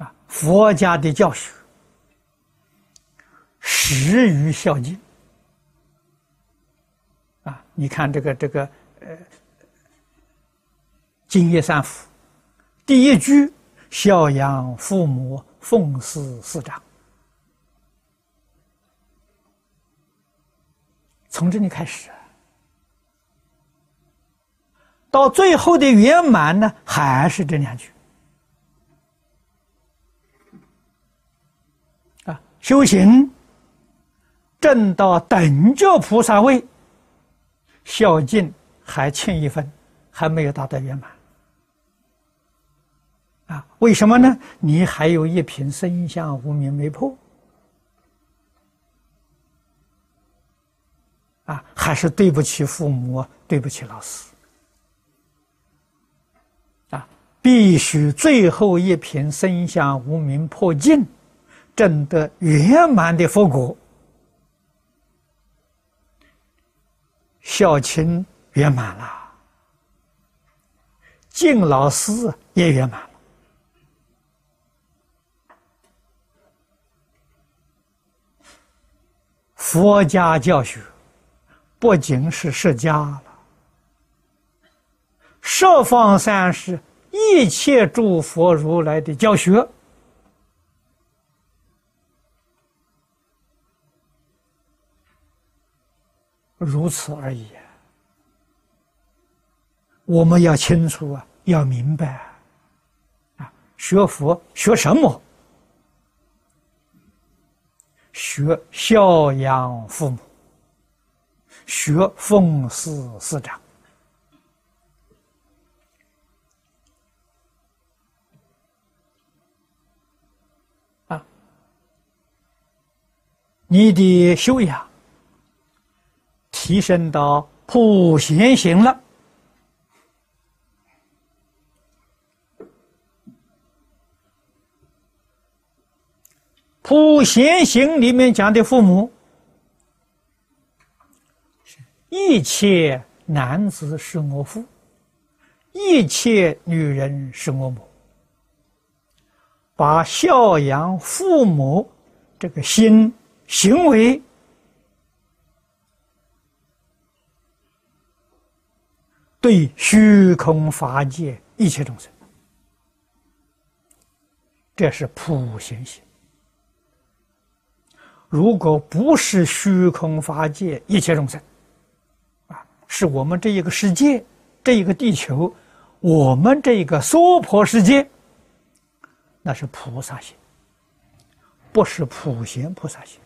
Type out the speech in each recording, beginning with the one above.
啊，佛家的教学始于孝敬。啊，你看这个这个呃，《敬业三福》第一句“孝养父母，奉事师长”，从这里开始，到最后的圆满呢，还是这两句。修行正到等觉菩萨位。孝敬还欠一分，还没有达到圆满啊？为什么呢？你还有一品生相无名没破啊？还是对不起父母，对不起老师啊！必须最后一品生相无名破尽，证得圆满的佛果。孝亲圆满了，敬老师也圆满了。佛家教学不仅是释家了，十方三世一切诸佛如来的教学。如此而已。我们要清楚啊，要明白啊，学佛学什么？学孝养父母，学奉事师长啊，你的修养。提升到普贤行了。普贤行里面讲的父母，一切男子是我父，一切女人是我母。把孝养父母这个心行为。对虚空法界一切众生，这是普贤行。如果不是虚空法界一切众生，啊，是我们这一个世界，这一个地球，我们这一个娑婆世界，那是菩萨行，不是普贤菩萨行。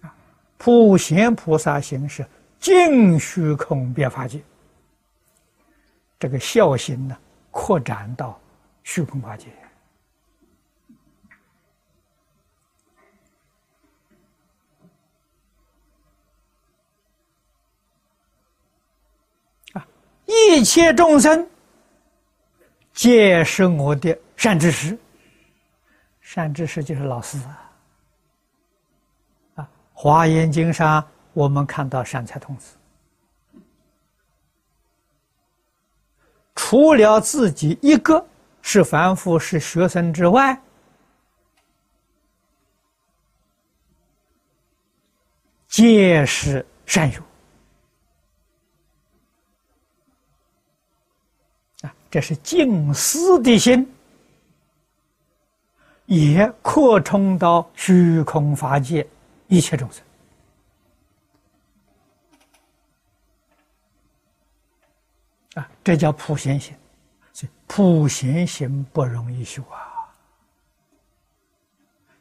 啊，普贤菩萨行是。净虚空变法界，这个孝心呢，扩展到虚空法界啊！一切众生皆是我的善知识，善知识就是老师啊！啊，《华严经》上。我们看到善财童子，除了自己一个是凡夫是学生之外，皆是善友啊！这是敬思的心，也扩充到虚空法界一切众生。啊，这叫普贤行，所以普贤行不容易修啊！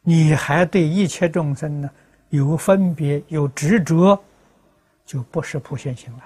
你还对一切众生呢有分别、有执着，就不是普贤行了。